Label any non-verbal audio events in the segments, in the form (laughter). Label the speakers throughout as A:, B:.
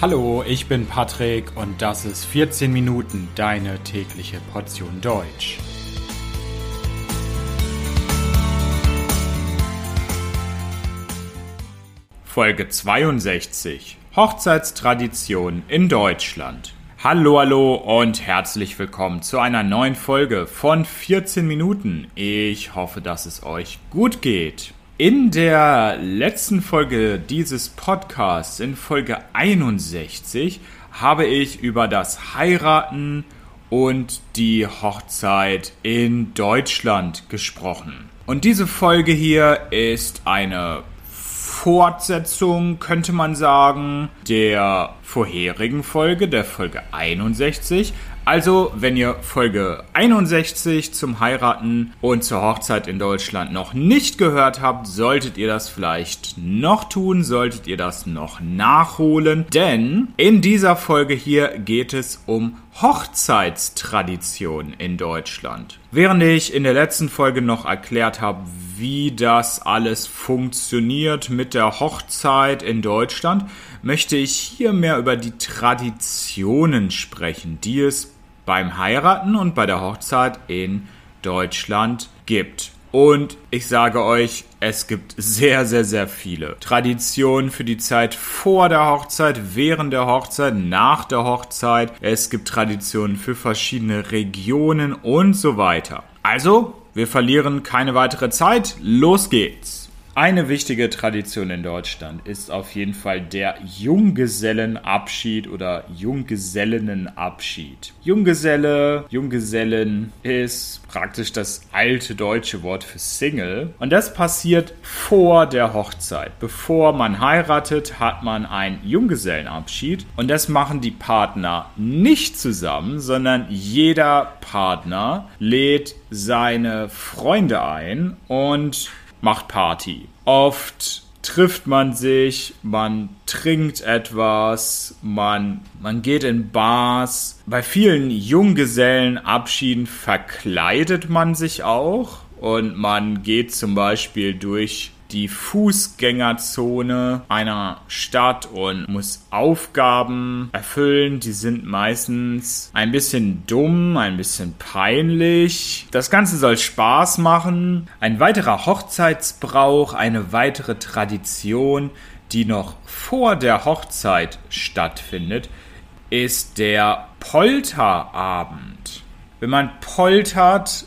A: Hallo, ich bin Patrick und das ist 14 Minuten deine tägliche Portion Deutsch. Folge 62 Hochzeitstradition in Deutschland. Hallo, hallo und herzlich willkommen zu einer neuen Folge von 14 Minuten. Ich hoffe, dass es euch gut geht. In der letzten Folge dieses Podcasts, in Folge 61, habe ich über das Heiraten und die Hochzeit in Deutschland gesprochen. Und diese Folge hier ist eine Fortsetzung, könnte man sagen, der vorherigen Folge, der Folge 61. Also, wenn ihr Folge 61 zum Heiraten und zur Hochzeit in Deutschland noch nicht gehört habt, solltet ihr das vielleicht noch tun, solltet ihr das noch nachholen, denn in dieser Folge hier geht es um Hochzeitstradition in Deutschland. Während ich in der letzten Folge noch erklärt habe, wie das alles funktioniert mit der Hochzeit in Deutschland, möchte ich hier mehr über die Traditionen sprechen, die es beim Heiraten und bei der Hochzeit in Deutschland gibt. Und ich sage euch, es gibt sehr, sehr, sehr viele Traditionen für die Zeit vor der Hochzeit, während der Hochzeit, nach der Hochzeit. Es gibt Traditionen für verschiedene Regionen und so weiter. Also, wir verlieren keine weitere Zeit. Los geht's! Eine wichtige Tradition in Deutschland ist auf jeden Fall der Junggesellenabschied oder Junggesellenabschied. Junggeselle, Junggesellen ist praktisch das alte deutsche Wort für Single. Und das passiert vor der Hochzeit. Bevor man heiratet, hat man einen Junggesellenabschied. Und das machen die Partner nicht zusammen, sondern jeder Partner lädt seine Freunde ein und macht Party. Oft trifft man sich, man trinkt etwas, man, man geht in Bars. Bei vielen Junggesellenabschieden verkleidet man sich auch und man geht zum Beispiel durch die Fußgängerzone einer Stadt und muss Aufgaben erfüllen. Die sind meistens ein bisschen dumm, ein bisschen peinlich. Das Ganze soll Spaß machen. Ein weiterer Hochzeitsbrauch, eine weitere Tradition, die noch vor der Hochzeit stattfindet, ist der Polterabend. Wenn man poltert,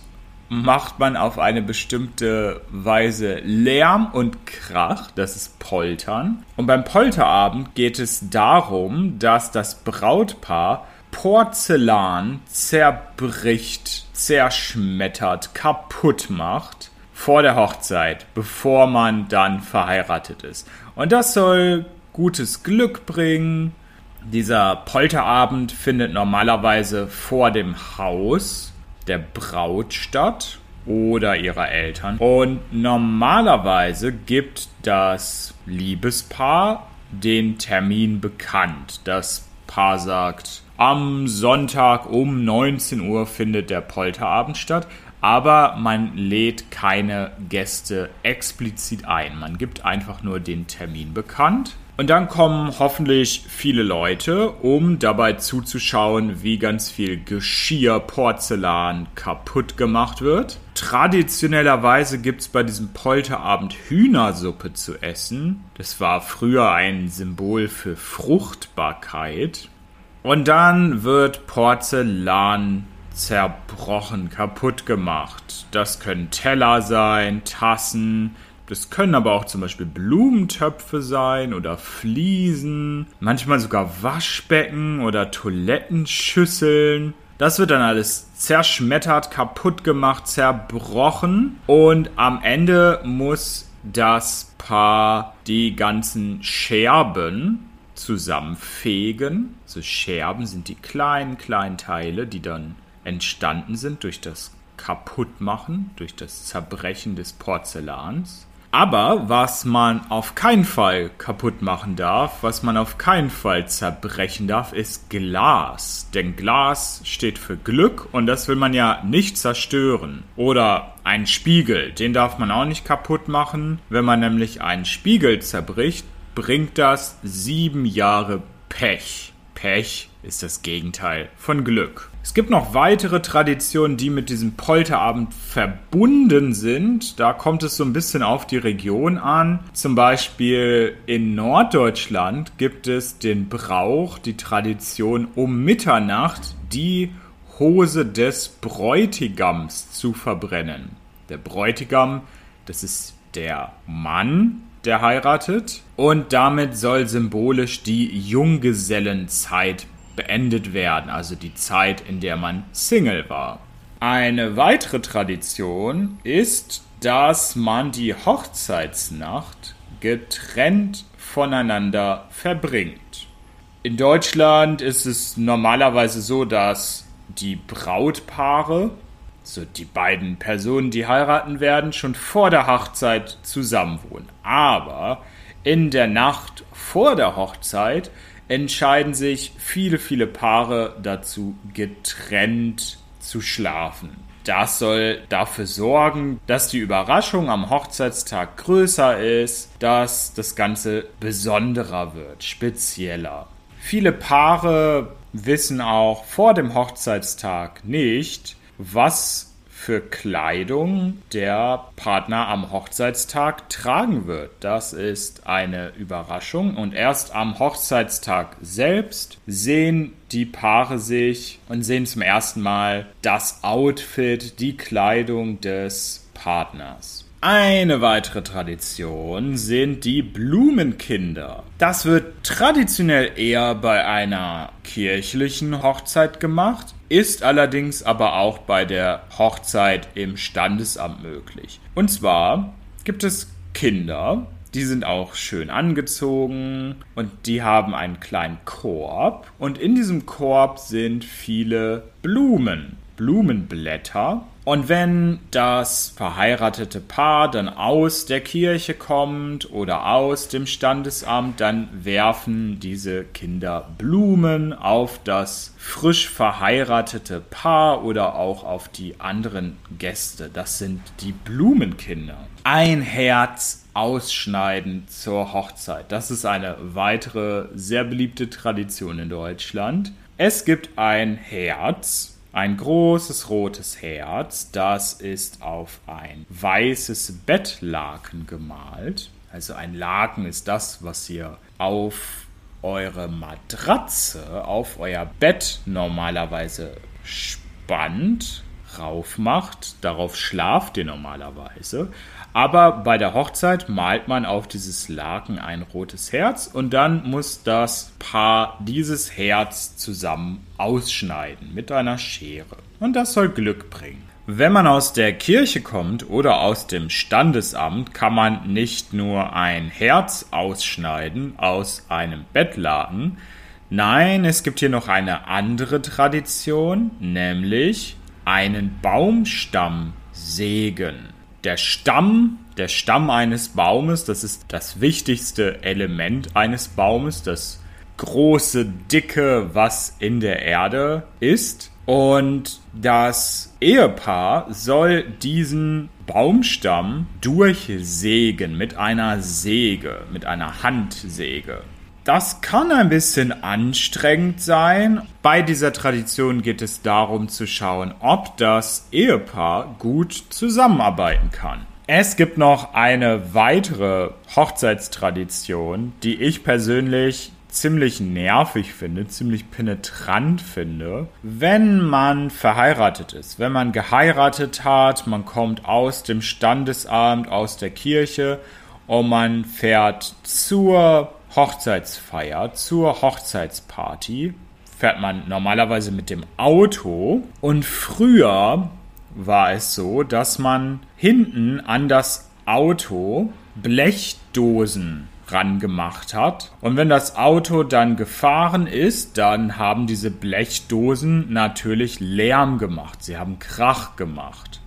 A: macht man auf eine bestimmte Weise Lärm und Krach, das ist Poltern. Und beim Polterabend geht es darum, dass das Brautpaar Porzellan zerbricht, zerschmettert, kaputt macht vor der Hochzeit, bevor man dann verheiratet ist. Und das soll gutes Glück bringen. Dieser Polterabend findet normalerweise vor dem Haus der Braut statt oder ihrer Eltern. Und normalerweise gibt das Liebespaar den Termin bekannt. Das Paar sagt, am Sonntag um 19 Uhr findet der Polterabend statt, aber man lädt keine Gäste explizit ein. Man gibt einfach nur den Termin bekannt und dann kommen hoffentlich viele Leute, um dabei zuzuschauen, wie ganz viel Geschirr, Porzellan kaputt gemacht wird. Traditionellerweise gibt es bei diesem Polterabend Hühnersuppe zu essen. Das war früher ein Symbol für Fruchtbarkeit. Und dann wird Porzellan zerbrochen, kaputt gemacht. Das können Teller sein, Tassen, das können aber auch zum Beispiel Blumentöpfe sein oder Fliesen, manchmal sogar Waschbecken oder Toilettenschüsseln. Das wird dann alles zerschmettert, kaputt gemacht, zerbrochen und am Ende muss das Paar die ganzen Scherben zusammenfegen. So Scherben sind die kleinen, kleinen Teile, die dann entstanden sind durch das Kaputtmachen, durch das Zerbrechen des Porzellans. Aber was man auf keinen Fall kaputt machen darf, was man auf keinen Fall zerbrechen darf, ist Glas. Denn Glas steht für Glück und das will man ja nicht zerstören. Oder ein Spiegel, den darf man auch nicht kaputt machen. Wenn man nämlich einen Spiegel zerbricht, bringt das sieben Jahre Pech. Pech ist das Gegenteil von Glück. Es gibt noch weitere Traditionen, die mit diesem Polterabend verbunden sind. Da kommt es so ein bisschen auf die Region an. Zum Beispiel in Norddeutschland gibt es den Brauch, die Tradition um Mitternacht die Hose des Bräutigams zu verbrennen. Der Bräutigam, das ist der Mann, der heiratet. Und damit soll symbolisch die Junggesellenzeit beendet werden, also die Zeit, in der man Single war. Eine weitere Tradition ist, dass man die Hochzeitsnacht getrennt voneinander verbringt. In Deutschland ist es normalerweise so, dass die Brautpaare, so die beiden Personen, die heiraten werden, schon vor der Hochzeit zusammenwohnen. Aber in der Nacht vor der Hochzeit entscheiden sich viele, viele Paare dazu, getrennt zu schlafen. Das soll dafür sorgen, dass die Überraschung am Hochzeitstag größer ist, dass das Ganze besonderer wird, spezieller. Viele Paare wissen auch vor dem Hochzeitstag nicht, was für Kleidung der Partner am Hochzeitstag tragen wird. Das ist eine Überraschung und erst am Hochzeitstag selbst sehen die Paare sich und sehen zum ersten Mal das Outfit, die Kleidung des Partners. Eine weitere Tradition sind die Blumenkinder. Das wird traditionell eher bei einer kirchlichen Hochzeit gemacht, ist allerdings aber auch bei der Hochzeit im Standesamt möglich. Und zwar gibt es Kinder, die sind auch schön angezogen und die haben einen kleinen Korb und in diesem Korb sind viele Blumen, Blumenblätter und wenn das verheiratete Paar dann aus der Kirche kommt oder aus dem Standesamt, dann werfen diese Kinder Blumen auf das frisch verheiratete Paar oder auch auf die anderen Gäste. Das sind die Blumenkinder. Ein Herz ausschneiden zur Hochzeit. Das ist eine weitere sehr beliebte Tradition in Deutschland. Es gibt ein Herz ein großes rotes Herz, das ist auf ein weißes Bettlaken gemalt. Also ein Laken ist das, was ihr auf eure Matratze, auf euer Bett normalerweise spannt, raufmacht. Darauf schlaft ihr normalerweise. Aber bei der Hochzeit malt man auf dieses Laken ein rotes Herz und dann muss das Paar dieses Herz zusammen ausschneiden mit einer Schere. Und das soll Glück bringen. Wenn man aus der Kirche kommt oder aus dem Standesamt, kann man nicht nur ein Herz ausschneiden aus einem Bettlaken. Nein, es gibt hier noch eine andere Tradition, nämlich einen Baumstamm sägen der Stamm, der Stamm eines Baumes, das ist das wichtigste Element eines Baumes, das große, dicke, was in der Erde ist. Und das Ehepaar soll diesen Baumstamm durchsägen mit einer Säge, mit einer Handsäge. Das kann ein bisschen anstrengend sein. Bei dieser Tradition geht es darum zu schauen, ob das Ehepaar gut zusammenarbeiten kann. Es gibt noch eine weitere Hochzeitstradition, die ich persönlich ziemlich nervig finde, ziemlich penetrant finde, wenn man verheiratet ist, wenn man geheiratet hat, man kommt aus dem Standesamt, aus der Kirche und man fährt zur Hochzeitsfeier, zur Hochzeitsparty, fährt man normalerweise mit dem Auto. Und früher war es so, dass man hinten an das Auto Blechdosen rangemacht hat. Und wenn das Auto dann gefahren ist, dann haben diese Blechdosen natürlich Lärm gemacht. Sie haben Krach gemacht.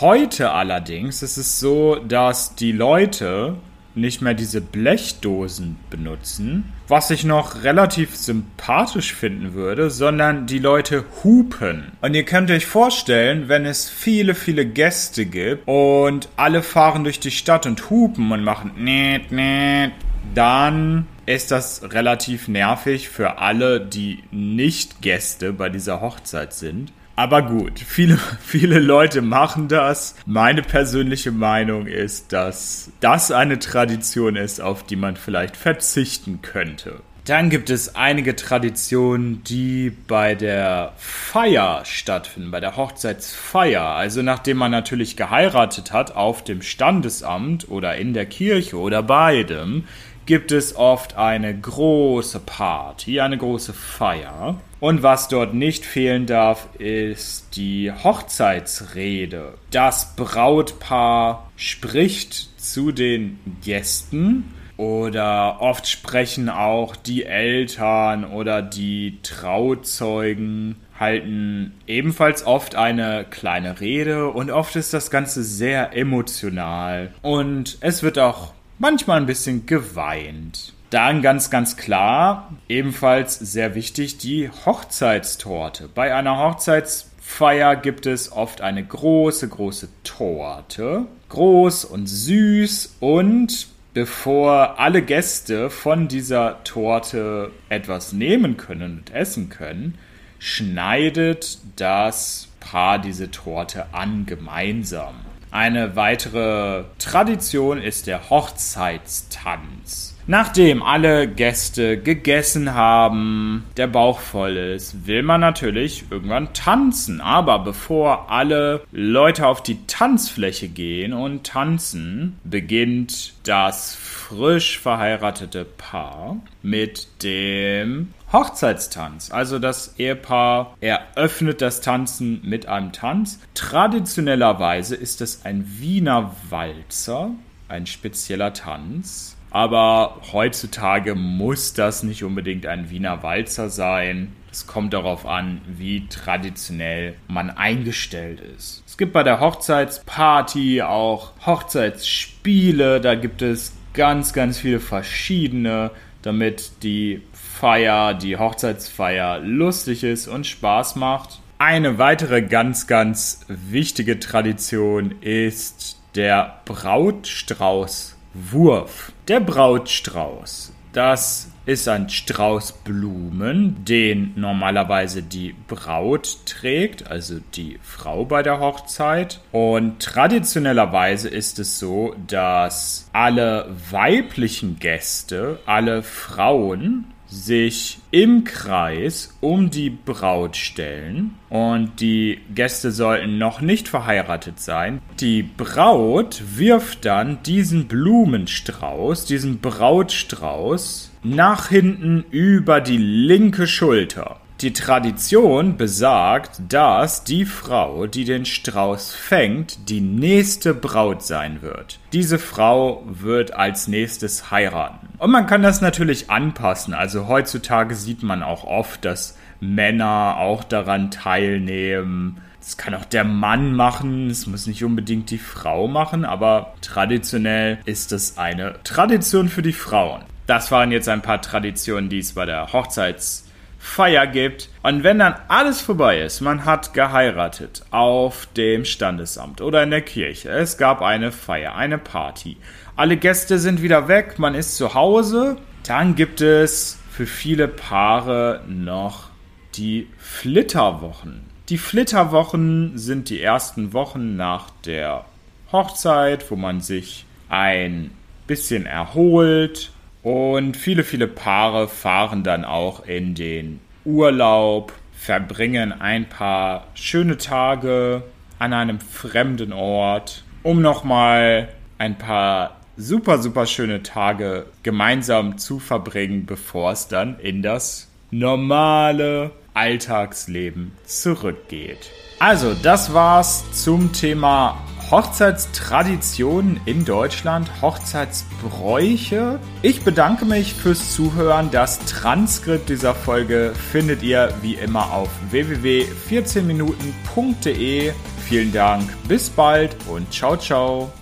A: Heute allerdings ist es so, dass die Leute nicht mehr diese Blechdosen benutzen, was ich noch relativ sympathisch finden würde, sondern die Leute hupen. Und ihr könnt euch vorstellen, wenn es viele, viele Gäste gibt und alle fahren durch die Stadt und hupen und machen net, net, dann ist das relativ nervig für alle, die nicht Gäste bei dieser Hochzeit sind. Aber gut, viele, (laughs) viele Leute machen das. Meine persönliche Meinung ist, dass das eine Tradition ist, auf die man vielleicht verzichten könnte. Dann gibt es einige Traditionen, die bei der Feier stattfinden, bei der Hochzeitsfeier. Also nachdem man natürlich geheiratet hat auf dem Standesamt oder in der Kirche oder beidem, gibt es oft eine große Party, eine große Feier. Und was dort nicht fehlen darf, ist die Hochzeitsrede. Das Brautpaar spricht zu den Gästen oder oft sprechen auch die Eltern oder die Trauzeugen halten ebenfalls oft eine kleine Rede und oft ist das Ganze sehr emotional und es wird auch manchmal ein bisschen geweint. Dann ganz, ganz klar, ebenfalls sehr wichtig, die Hochzeitstorte. Bei einer Hochzeitsfeier gibt es oft eine große, große Torte. Groß und süß und bevor alle Gäste von dieser Torte etwas nehmen können und essen können, schneidet das Paar diese Torte an gemeinsam. Eine weitere Tradition ist der Hochzeitstanz. Nachdem alle Gäste gegessen haben, der Bauch voll ist, will man natürlich irgendwann tanzen. Aber bevor alle Leute auf die Tanzfläche gehen und tanzen, beginnt das frisch verheiratete Paar mit dem Hochzeitstanz. Also das Ehepaar eröffnet das Tanzen mit einem Tanz. Traditionellerweise ist es ein Wiener Walzer, ein spezieller Tanz aber heutzutage muss das nicht unbedingt ein Wiener Walzer sein. Es kommt darauf an, wie traditionell man eingestellt ist. Es gibt bei der Hochzeitsparty auch Hochzeitsspiele. Da gibt es ganz, ganz viele verschiedene, damit die Feier, die Hochzeitsfeier lustig ist und Spaß macht. Eine weitere ganz, ganz wichtige Tradition ist der Brautstrauß Wurf. Der Brautstrauß. Das ist ein Strauß Blumen, den normalerweise die Braut trägt, also die Frau bei der Hochzeit. Und traditionellerweise ist es so, dass alle weiblichen Gäste, alle Frauen sich im Kreis um die Braut stellen und die Gäste sollten noch nicht verheiratet sein. Die Braut wirft dann diesen Blumenstrauß, diesen Brautstrauß nach hinten über die linke Schulter. Die Tradition besagt, dass die Frau, die den Strauß fängt, die nächste Braut sein wird. Diese Frau wird als nächstes heiraten. Und man kann das natürlich anpassen. Also heutzutage sieht man auch oft, dass Männer auch daran teilnehmen. Das kann auch der Mann machen, es muss nicht unbedingt die Frau machen, aber traditionell ist es eine Tradition für die Frauen. Das waren jetzt ein paar Traditionen, die es bei der Hochzeits Feier gibt. Und wenn dann alles vorbei ist, man hat geheiratet auf dem Standesamt oder in der Kirche, es gab eine Feier, eine Party, alle Gäste sind wieder weg, man ist zu Hause, dann gibt es für viele Paare noch die Flitterwochen. Die Flitterwochen sind die ersten Wochen nach der Hochzeit, wo man sich ein bisschen erholt, und viele, viele Paare fahren dann auch in den Urlaub, verbringen ein paar schöne Tage an einem fremden Ort, um nochmal ein paar super, super schöne Tage gemeinsam zu verbringen, bevor es dann in das normale Alltagsleben zurückgeht. Also, das war's zum Thema Hochzeitstraditionen in Deutschland, Hochzeitsbräuche. Ich bedanke mich fürs Zuhören. Das Transkript dieser Folge findet ihr wie immer auf www.14minuten.de. Vielen Dank, bis bald und ciao, ciao.